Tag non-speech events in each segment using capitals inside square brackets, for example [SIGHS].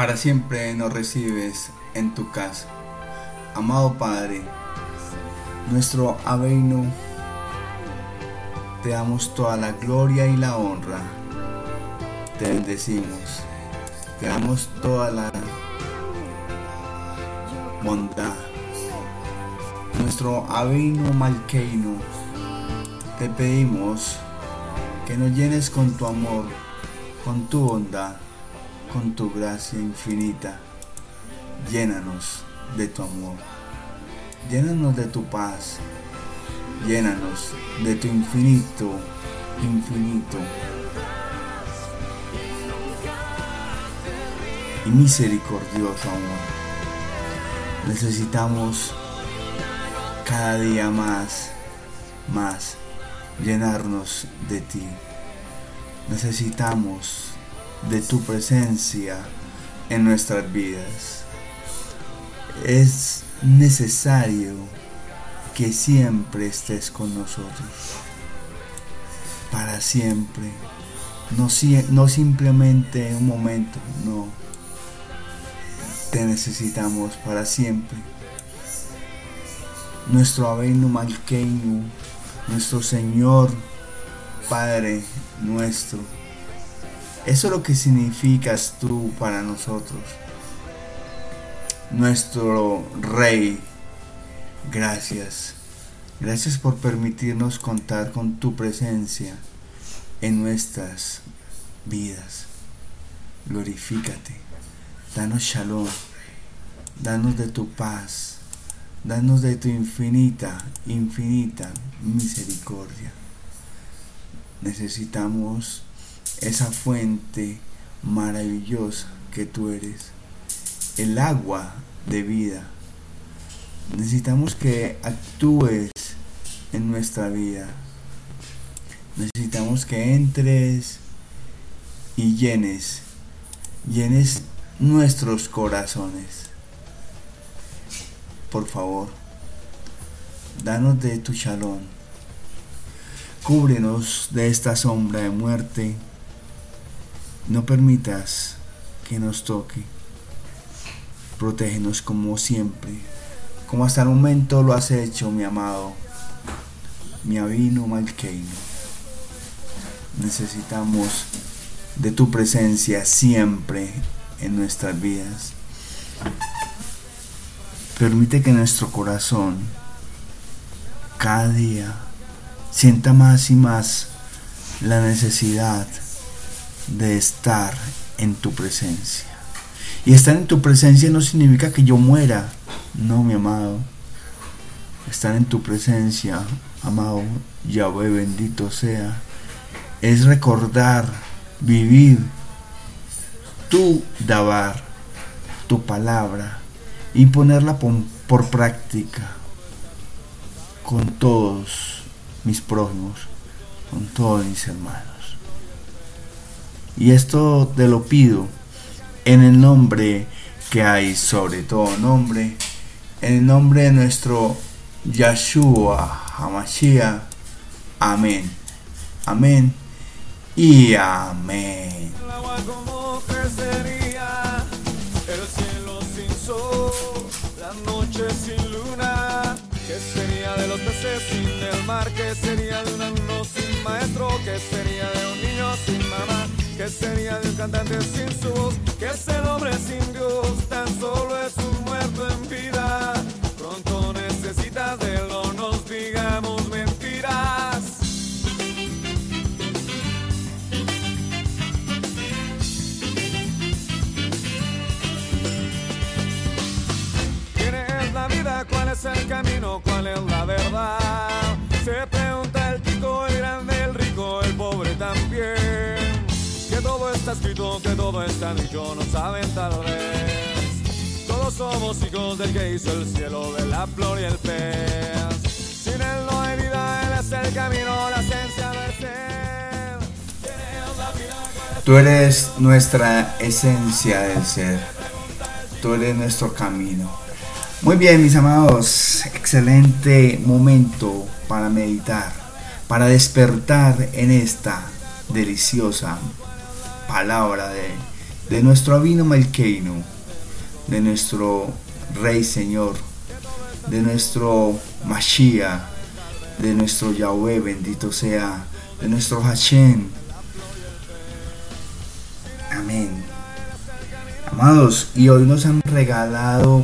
para siempre nos recibes en tu casa. Amado Padre, nuestro Aveino, te damos toda la gloria y la honra. Te bendecimos. Te damos toda la bondad. Nuestro Aveino Malqueino, te pedimos que nos llenes con tu amor, con tu bondad con tu gracia infinita. Llénanos de tu amor. Llénanos de tu paz. Llénanos de tu infinito, infinito. Y misericordioso amor. Necesitamos cada día más, más llenarnos de ti. Necesitamos de tu presencia en nuestras vidas. Es necesario que siempre estés con nosotros. Para siempre. No, no simplemente un momento, no. Te necesitamos para siempre. Nuestro Avenu Malkeinu, nuestro Señor, Padre nuestro eso es lo que significas tú para nosotros. Nuestro Rey, gracias. Gracias por permitirnos contar con tu presencia en nuestras vidas. Glorifícate. Danos shalom. Danos de tu paz. Danos de tu infinita, infinita misericordia. Necesitamos esa fuente maravillosa que tú eres, el agua de vida. Necesitamos que actúes en nuestra vida. Necesitamos que entres y llenes, llenes nuestros corazones. Por favor, danos de tu shalom. Cúbrenos de esta sombra de muerte no permitas que nos toque. Protégenos como siempre, como hasta el momento lo has hecho, mi amado, mi avino malqueino. Necesitamos de tu presencia siempre en nuestras vidas. Permite que nuestro corazón cada día sienta más y más la necesidad de estar en tu presencia. Y estar en tu presencia no significa que yo muera. No, mi amado. Estar en tu presencia, amado Yahweh, bendito sea, es recordar, vivir tu dabar, tu palabra, y ponerla por, por práctica con todos mis prójimos, con todos mis hermanos. Y esto te lo pido en el nombre que hay sobre todo nombre, en el nombre de nuestro Yahshua Hamashiach. Amén. Amén. Y amén. Sin luna. ¿Qué sería de los peces sin el mar? ¿Qué sería de un alumno sin maestro? ¿Qué sería de un niño sin mamá? ¿Qué sería de cantante sin su voz? ¿Qué es el hombre sin Dios? Tan solo es un muerto en vida. Pronto necesitas de lo nos digamos mentiras. ¿Quién es la vida? ¿Cuál es el camino? ¿Cuál es la verdad? Está escrito, que todo está dicho, no saben tal vez. Todos somos hijos del que hizo el cielo, de la flor y el pez. Sin él no hay vida, él es el camino, la esencia del ser. Tú eres nuestra esencia del ser. Tú eres nuestro camino. Muy bien, mis amados, excelente momento para meditar, para despertar en esta deliciosa palabra de de nuestro Avino Malkeino, de nuestro Rey Señor, de nuestro Mashiach, de nuestro Yahweh, bendito sea, de nuestro Hashem. Amén. Amados, y hoy nos han regalado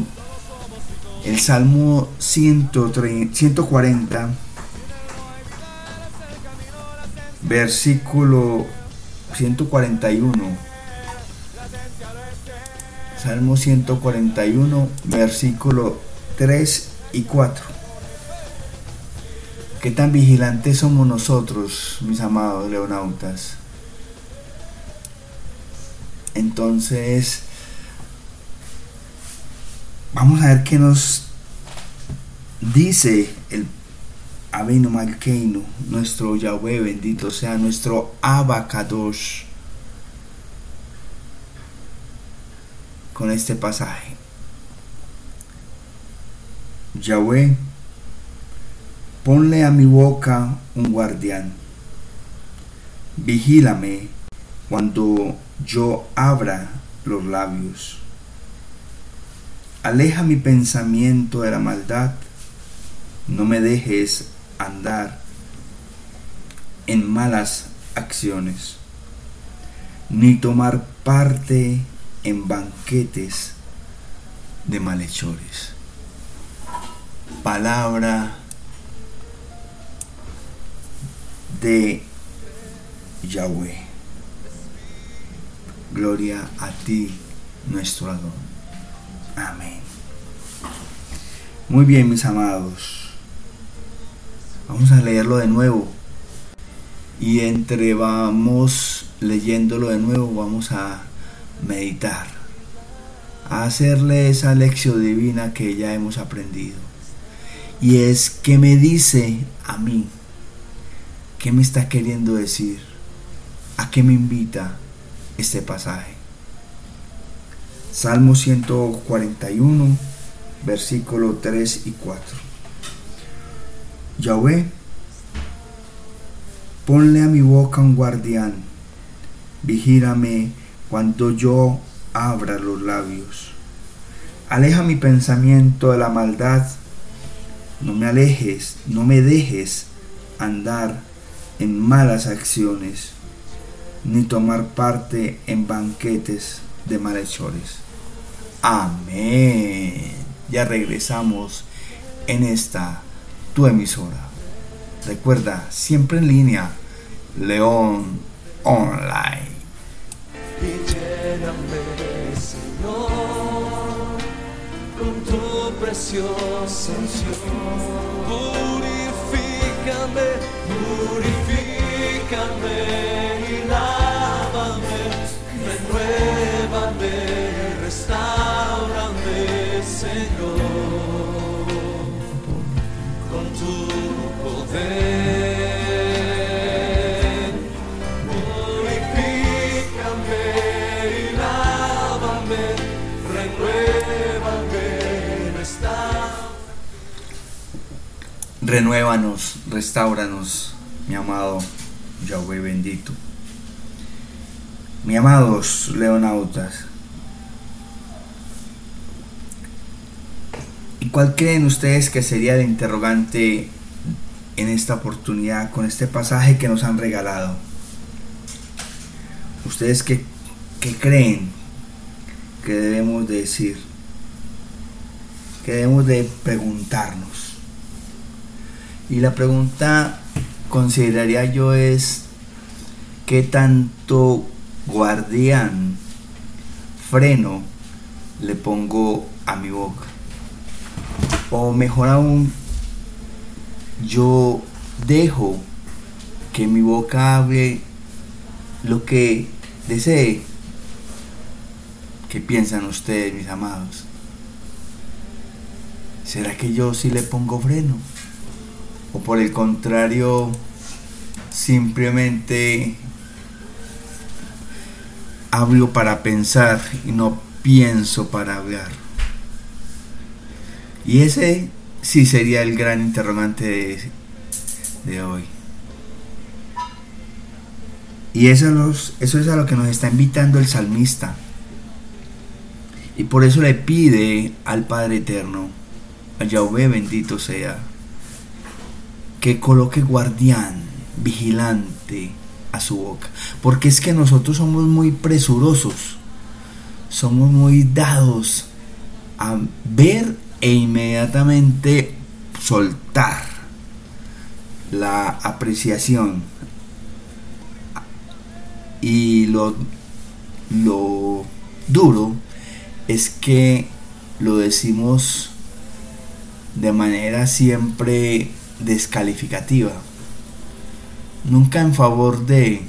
el Salmo 140, versículo 141. Salmo 141, versículo 3 y 4. ¿Qué tan vigilantes somos nosotros, mis amados leonautas? Entonces, vamos a ver qué nos dice el Avenu Malkeinu, nuestro Yahweh, bendito sea, nuestro Abacadosh, con este pasaje. Yahweh, ponle a mi boca un guardián, vigílame cuando yo abra los labios. Aleja mi pensamiento de la maldad, no me dejes andar en malas acciones, ni tomar parte en banquetes de malhechores. Palabra de Yahweh. Gloria a ti, nuestro Adón. Amén. Muy bien, mis amados. Vamos a leerlo de nuevo. Y entre vamos leyéndolo de nuevo, vamos a meditar. A hacerle esa lección divina que ya hemos aprendido. Y es que me dice a mí. ¿Qué me está queriendo decir? ¿A qué me invita este pasaje? Salmo 141, versículo 3 y 4. Yahweh, ponle a mi boca un guardián, vigírame cuando yo abra los labios. Aleja mi pensamiento de la maldad, no me alejes, no me dejes andar en malas acciones, ni tomar parte en banquetes de malhechores. Amén. Ya regresamos en esta tu emisora. Recuerda, siempre en línea, León Online. Y lléname, Señor, con tu preciosa unción. Purifícame, purifícame Renuévanos, restauranos, mi amado Yahweh bendito. Mi amados leonautas. ¿Y cuál creen ustedes que sería el interrogante en esta oportunidad con este pasaje que nos han regalado? ¿Ustedes qué, qué creen que debemos de decir? Que debemos de preguntarnos. Y la pregunta consideraría yo es qué tanto guardián freno le pongo a mi boca. O mejor aún, yo dejo que mi boca hable lo que desee. ¿Qué piensan ustedes, mis amados? ¿Será que yo sí le pongo freno? O por el contrario simplemente hablo para pensar y no pienso para hablar. Y ese sí sería el gran interrogante de, hoy. Y eso, eso es a lo que nos está invitando el salmista. Y por eso le pide al Padre Eterno, a Yahweh bendito sea, que coloque guardián, vigilante a su boca. Porque es que nosotros somos muy presurosos, somos muy dados a ver e inmediatamente soltar la apreciación y lo, lo duro es que lo decimos de manera siempre descalificativa nunca en favor de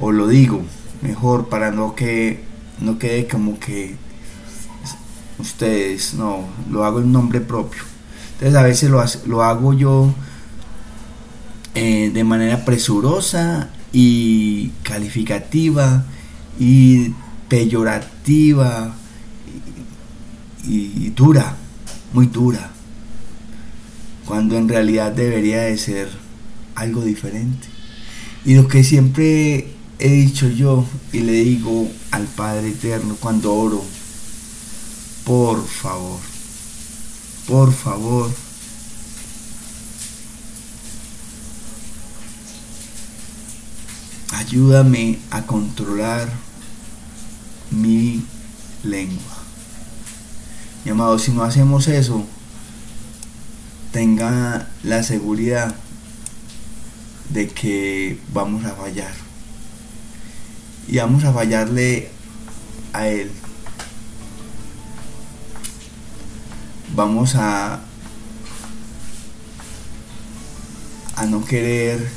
o lo digo mejor para no que no quede como que ustedes no lo hago en nombre propio. Entonces a veces lo, lo hago yo eh, de manera presurosa y calificativa y peyorativa y, y dura, muy dura, cuando en realidad debería de ser algo diferente. Y lo que siempre he dicho yo y le digo al Padre Eterno cuando oro, por favor, por favor, ayúdame a controlar mi lengua. Mi amado, si no hacemos eso, tenga la seguridad de que vamos a fallar. Y vamos a fallarle a Él. Vamos a, a no querer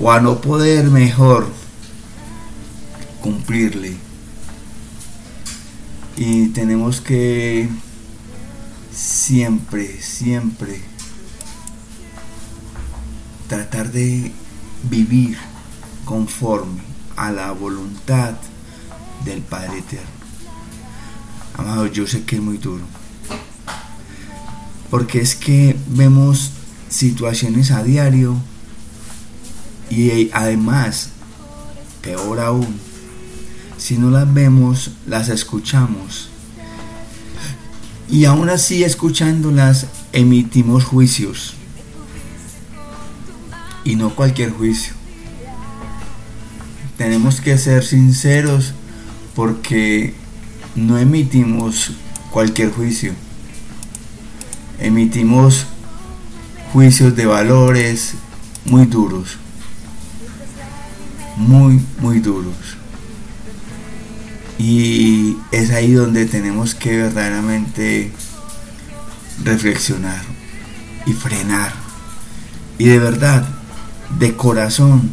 o a no poder mejor cumplirle. Y tenemos que siempre, siempre tratar de vivir conforme a la voluntad del Padre Eterno. Amado, yo sé que es muy duro. Porque es que vemos situaciones a diario y además, peor aún, si no las vemos, las escuchamos. Y aún así escuchándolas emitimos juicios. Y no cualquier juicio. Tenemos que ser sinceros porque no emitimos cualquier juicio. Emitimos juicios de valores muy duros muy, muy duros. Y es ahí donde tenemos que verdaderamente reflexionar y frenar. Y de verdad, de corazón,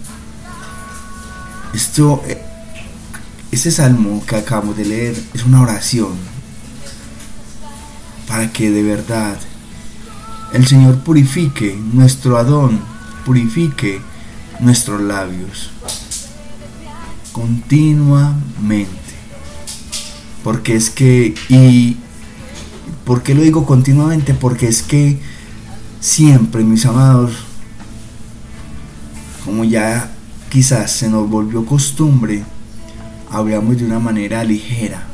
esto, este salmo que acabamos de leer es una oración para que de verdad el Señor purifique nuestro Adón, purifique nuestros labios continuamente. Porque es que, y ¿por qué lo digo continuamente? Porque es que siempre, mis amados, como ya quizás se nos volvió costumbre, hablamos de una manera ligera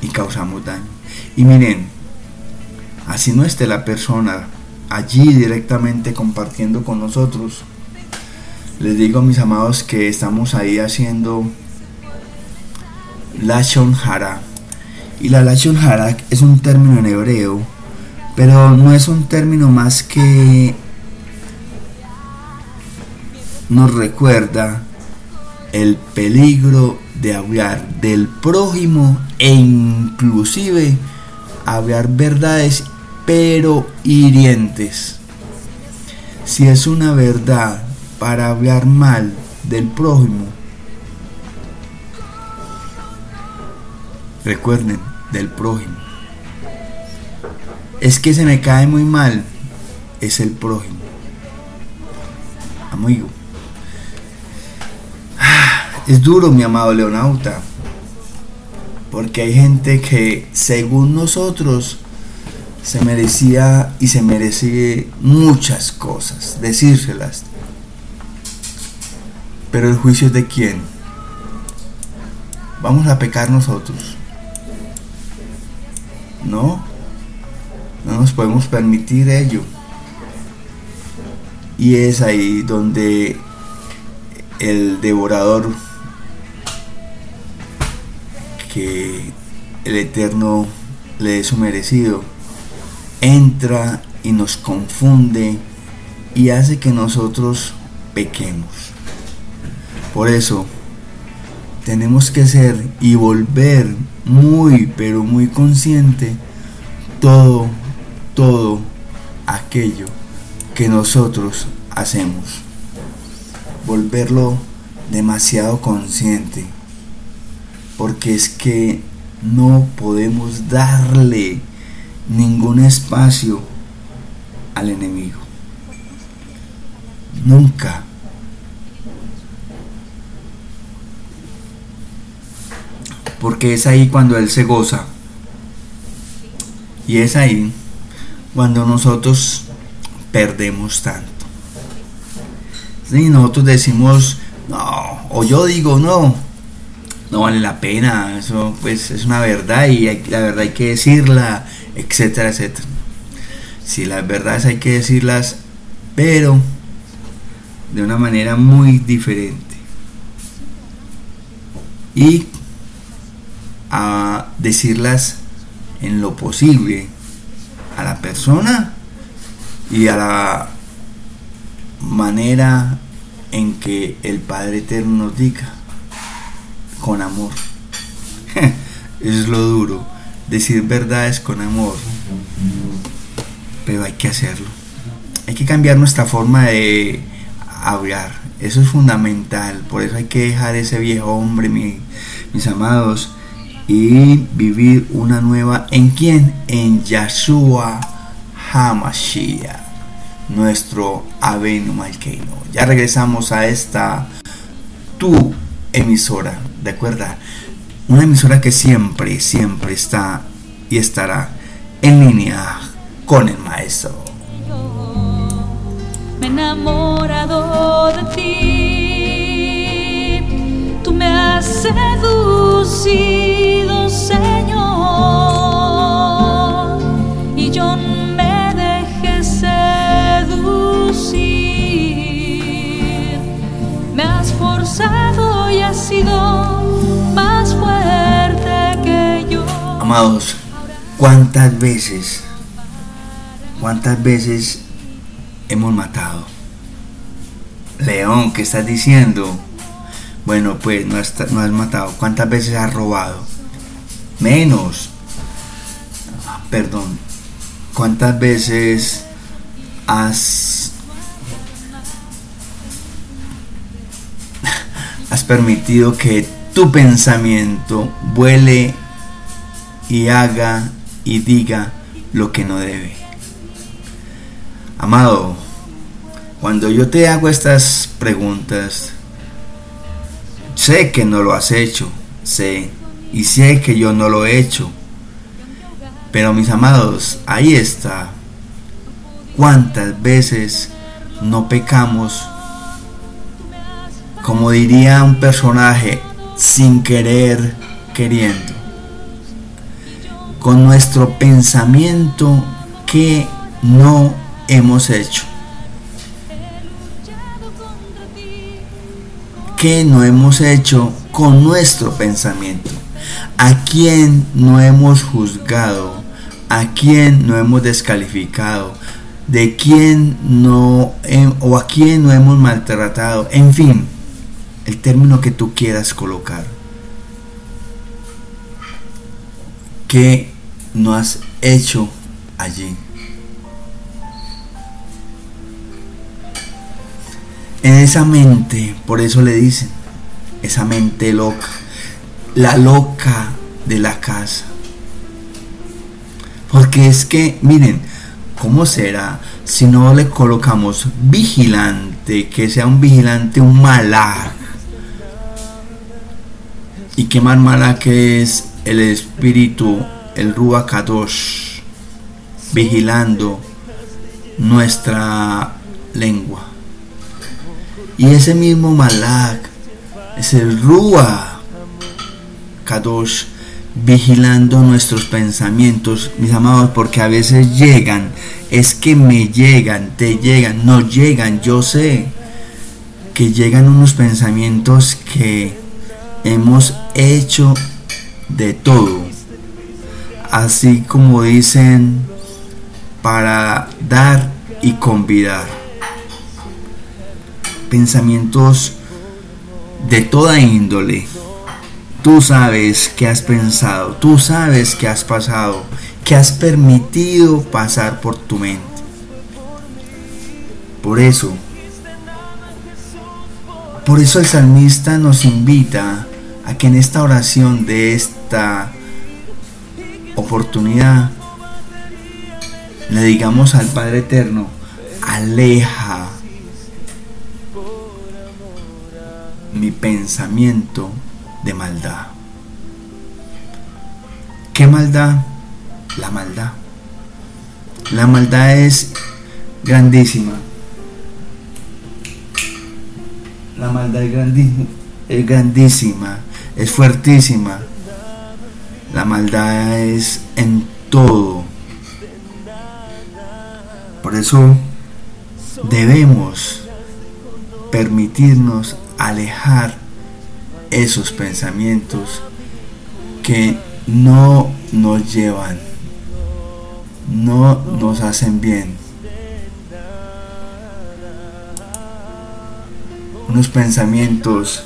y causamos daño. Y miren, así no esté la persona allí directamente compartiendo con nosotros, les digo mis amados que estamos ahí haciendo Lashon Hara. Y la Lashon Hara es un término en hebreo, pero no es un término más que nos recuerda el peligro de hablar del prójimo e inclusive hablar verdades pero hirientes. Si es una verdad para hablar mal del prójimo. Recuerden, del prójimo. Es que se me cae muy mal, es el prójimo. Amigo. [SIGHS] Es duro, mi amado leonauta. Porque hay gente que, según nosotros, se merecía y se merece muchas cosas, decírselas Pero el juicio es de quién? Vamos a pecar nosotros. No, no nos podemos permitir ello. Y es ahí donde el devorador que el Eterno le es su merecido entra y nos confunde y hace que nosotros pequemos. Por eso tenemos que ser y volver muy, pero muy consciente todo, todo aquello que nosotros hacemos. Volverlo demasiado consciente. Porque es que no podemos darle ningún espacio al enemigo. Nunca. Porque es ahí cuando Él se goza. Y es ahí cuando nosotros perdemos tanto. Y nosotros decimos, no, o yo digo, no, no vale la pena, eso pues es una verdad y la verdad hay que decirla, etcétera, etcétera. Sí, las verdades hay que decirlas, pero de una manera muy diferente. Y a decirlas en lo posible a la persona y a la manera en que el Padre Eterno nos diga, con amor. Eso [LAUGHS] es lo duro, decir verdades con amor, pero hay que hacerlo. Hay que cambiar nuestra forma de hablar, eso es fundamental, por eso hay que dejar ese viejo hombre, mis amados, y vivir una nueva en quién? En Yahshua Hamashiach, nuestro Avenu Malkeino. Ya regresamos a esta tu emisora, ¿de acuerdo? Una emisora que siempre, siempre está y estará en línea con el maestro. Amados, ¿cuántas veces, cuántas veces hemos matado? León, ¿qué estás diciendo? Bueno, pues no has, no has matado. ¿Cuántas veces has robado? Menos. Ah, Perdón. ¿Cuántas veces has [LAUGHS] has permitido que tu pensamiento vuele y haga y diga lo que no debe? Amado, cuando yo te hago estas preguntas, sé que no lo has hecho, sé, y sé que yo no lo he hecho. Pero mis amados, ahí está. ¿Cuántas veces no pecamos? Como diría un personaje, sin querer, queriendo. Con nuestro pensamiento que no hemos hecho. ¿Qué no hemos hecho con nuestro pensamiento? ¿A quién no hemos juzgado? ¿A quién no hemos descalificado? ¿De quién no o a quién no hemos maltratado? En fin, el término que tú quieras colocar. ¿Qué no has hecho allí? Esa mente, por eso le dicen, esa mente loca, la loca de la casa. Porque es que, miren, ¿cómo será si no le colocamos vigilante, que sea un vigilante, un malaj? Y qué más malaj que es el espíritu, el Ruach vigilando nuestra lengua. Y ese mismo Malak es el Rúa Kadosh vigilando nuestros pensamientos, mis amados, porque a veces llegan, es que me llegan, te llegan, no llegan, yo sé que llegan unos pensamientos que hemos hecho de todo, así como dicen, para dar y convidar. Pensamientos de toda índole. Tú sabes que has pensado, tú sabes que has pasado, que has permitido pasar por tu mente. Por eso, por eso el salmista nos invita a que en esta oración de esta oportunidad le digamos al Padre Eterno, aleja pensamiento de maldad. ¿Qué maldad? La maldad. La maldad es grandísima. La maldad es, grandi- es grandísima, es fuertísima. La maldad es en todo. Por eso debemos permitirnos alejar esos pensamientos que no nos llevan, no nos hacen bien. Unos pensamientos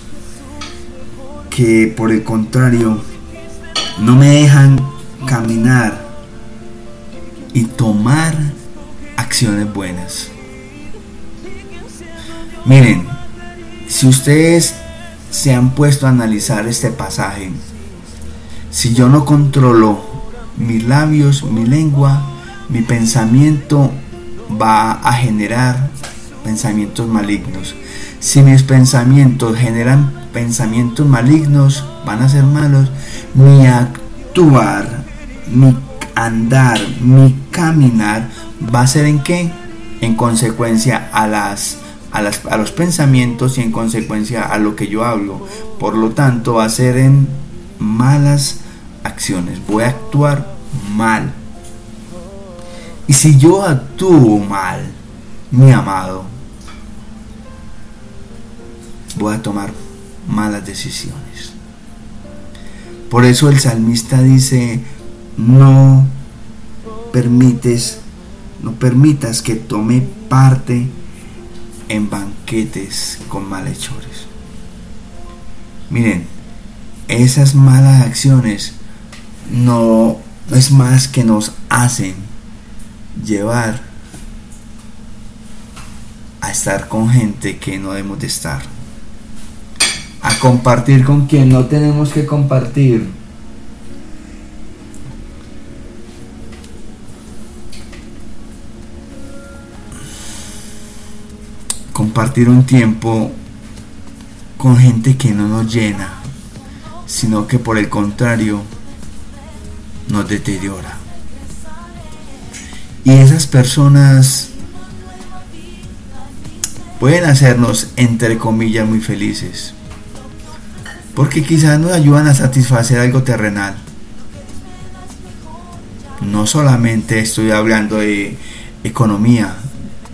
que por el contrario no me dejan caminar y tomar acciones buenas. Miren, si ustedes se han puesto a analizar este pasaje, si yo no controlo mis labios, mi lengua, mi pensamiento va a generar pensamientos malignos. Si mis pensamientos generan pensamientos malignos, van a ser malos, mi actuar, mi andar, mi caminar va a ser en qué? En consecuencia a las a, los pensamientos y en consecuencia a lo que yo hablo. Por lo tanto, va a ser en malas acciones. Voy a actuar mal. Y si yo actúo mal, mi amado, voy a tomar malas decisiones. Por eso el salmista dice, no permites, no permitas que tome parte en banquetes con malhechores. Miren, esas malas acciones no es más que nos hacen llevar a estar con gente que no debemos de estar. A compartir con quien no tenemos que compartir. Compartir un tiempo con gente que no nos llena, sino que por el contrario nos deteriora. Y esas personas pueden hacernos, entre comillas, muy felices. Porque quizás nos ayudan a satisfacer algo terrenal. No solamente estoy hablando de economía,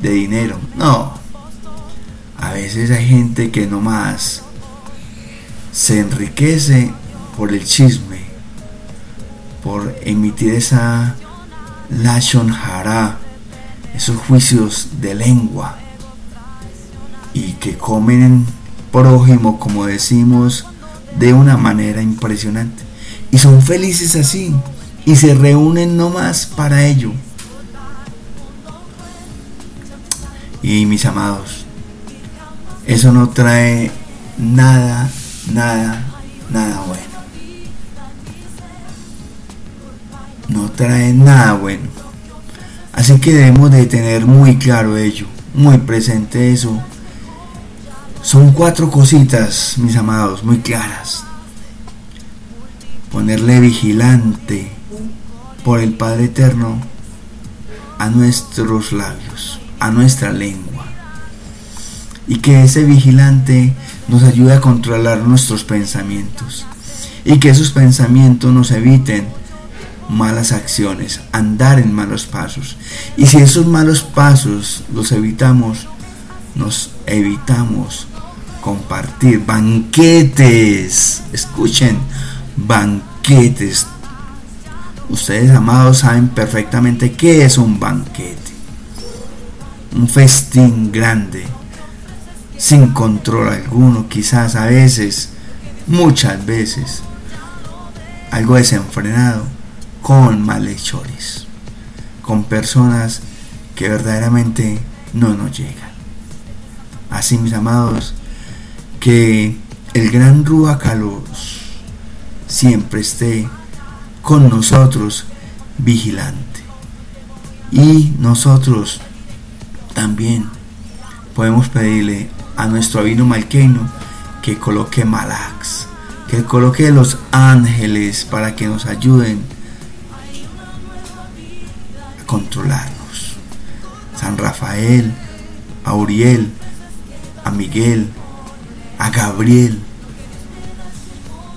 de dinero, no. Veces hay gente que nomás se enriquece por el chisme, por emitir esa lashon hara, esos juicios de lengua, y que comen prójimo, como decimos, de una manera impresionante. Y son felices así, y se reúnen nomás para ello. Y mis amados, eso no trae nada, nada, nada bueno. No trae nada bueno. Así que debemos de tener muy claro ello, muy presente eso. Son cuatro cositas, mis amados, muy claras. Ponerle vigilante por el Padre Eterno a nuestros labios, a nuestra lengua y que ese vigilante nos ayude a controlar nuestros pensamientos y que esos pensamientos nos eviten malas acciones, andar en malos pasos. Y si esos malos pasos los evitamos, nos evitamos compartir banquetes. Escuchen, banquetes. Ustedes, amados, saben perfectamente qué es un banquete. Un festín grande, sin control alguno, quizás a veces, muchas veces, algo desenfrenado, con malhechores, con personas que verdaderamente no nos llegan. Así, mis amados, que el gran Ruacalos siempre esté con nosotros vigilante. Y nosotros también podemos pedirle a nuestro Avino Malqueino que coloque Malax, que coloque los ángeles para que nos ayuden a controlarnos. San Rafael, a Uriel, a Miguel, a Gabriel,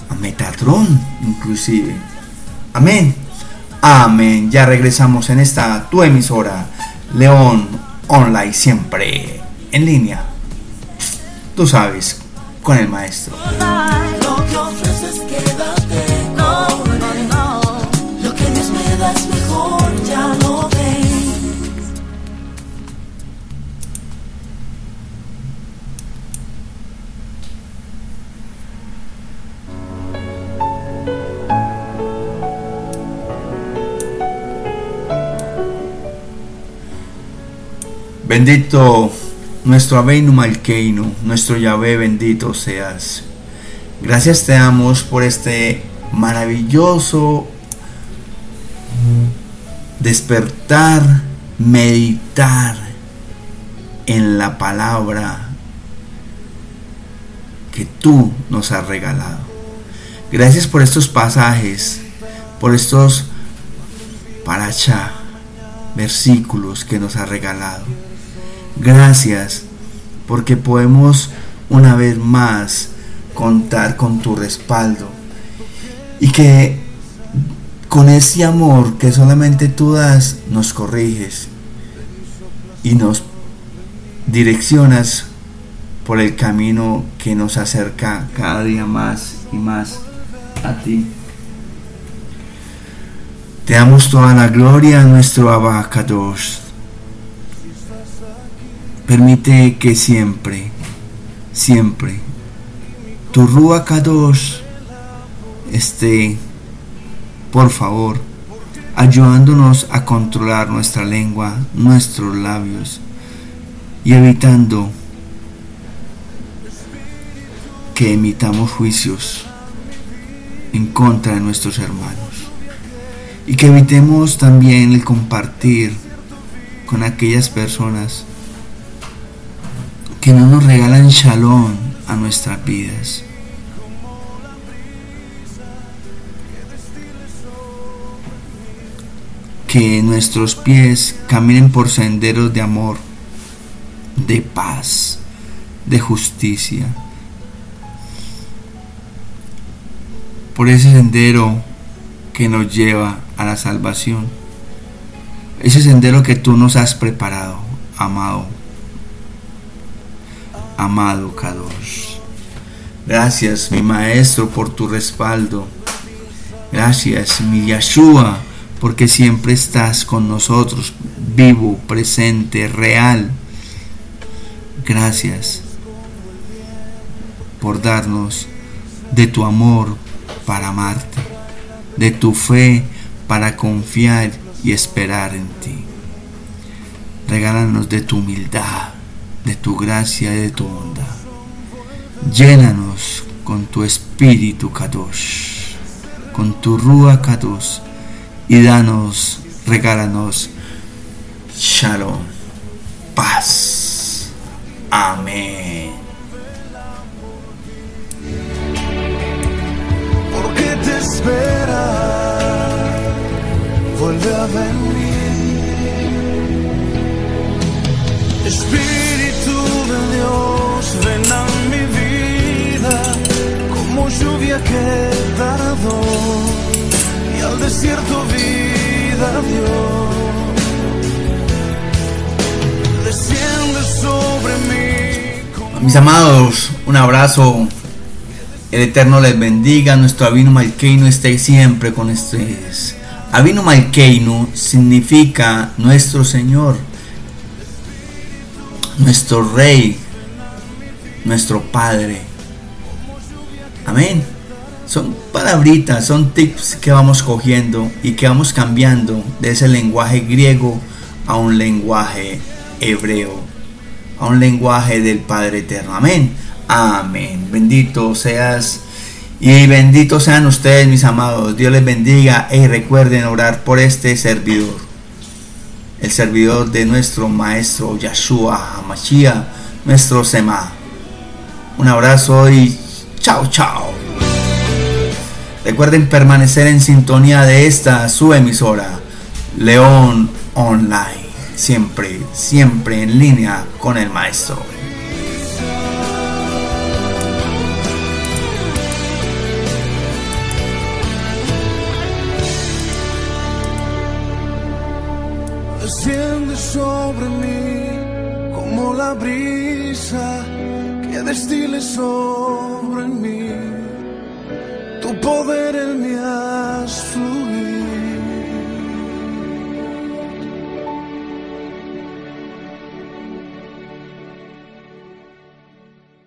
a Metatron inclusive. Amén. Amén. Ya regresamos en esta tu emisora, León Online, siempre en línea. Tú sabes, con el maestro. Bendito nuestro Abeinu Malkeinu, nuestro Yahvé, bendito seas. Gracias te damos por este maravilloso despertar, meditar en la palabra que tú nos has regalado. Gracias por estos pasajes, por estos paracha, versículos que nos has regalado. Gracias porque podemos una vez más contar con tu respaldo y que con ese amor que solamente tú das nos corriges y nos direccionas por el camino que nos acerca cada día más y más a ti. Te damos toda la gloria a nuestro abacados. Permite que siempre, siempre, tu Rúa Kadosh esté, por favor, ayudándonos a controlar nuestra lengua, nuestros labios y evitando que emitamos juicios en contra de nuestros hermanos. Y que evitemos también el compartir con aquellas personas que no nos regalan shalom a nuestras vidas. Que nuestros pies caminen por senderos de amor, de paz, de justicia. Por ese sendero que nos lleva a la salvación. Ese sendero que tú nos has preparado, amado amado Kadosh. Gracias, mi maestro, por tu respaldo. Gracias, mi Yeshua, porque siempre estás con nosotros, vivo, presente, real. Gracias por darnos de tu amor para amarte, de tu fe para confiar y esperar en ti. Regálanos de tu humildad de tu gracia y de tu bondad. Llénanos con tu espíritu Kadosh, con tu Rúa Kadosh, y danos, regálanos Shalom, paz. Amén. porque te espera, vuelve a. que tardó y al desierto vida dio. Desciende sobre mí. Mis amados, un abrazo. El Eterno les bendiga. Nuestro Avino Malkeino esté siempre con ustedes. Avino Malkeino significa nuestro Señor, nuestro Rey, nuestro Padre. Amén. Son palabritas, son tips que vamos cogiendo y que vamos cambiando de ese lenguaje griego a un lenguaje hebreo, a un lenguaje del Padre Eterno. Amén. Amén. Bendito seas y benditos sean ustedes, mis amados. Dios les bendiga y recuerden orar por este servidor, el servidor de nuestro Maestro Yahshua Hamashiach, nuestro Sema. Un abrazo y chao, chao. Recuerden permanecer en sintonía de esta su emisora, León Online. Siempre, siempre en línea con el Maestro. Desciende sobre mí como la brisa que destile sobre mí. Tu poder en mí has fluido.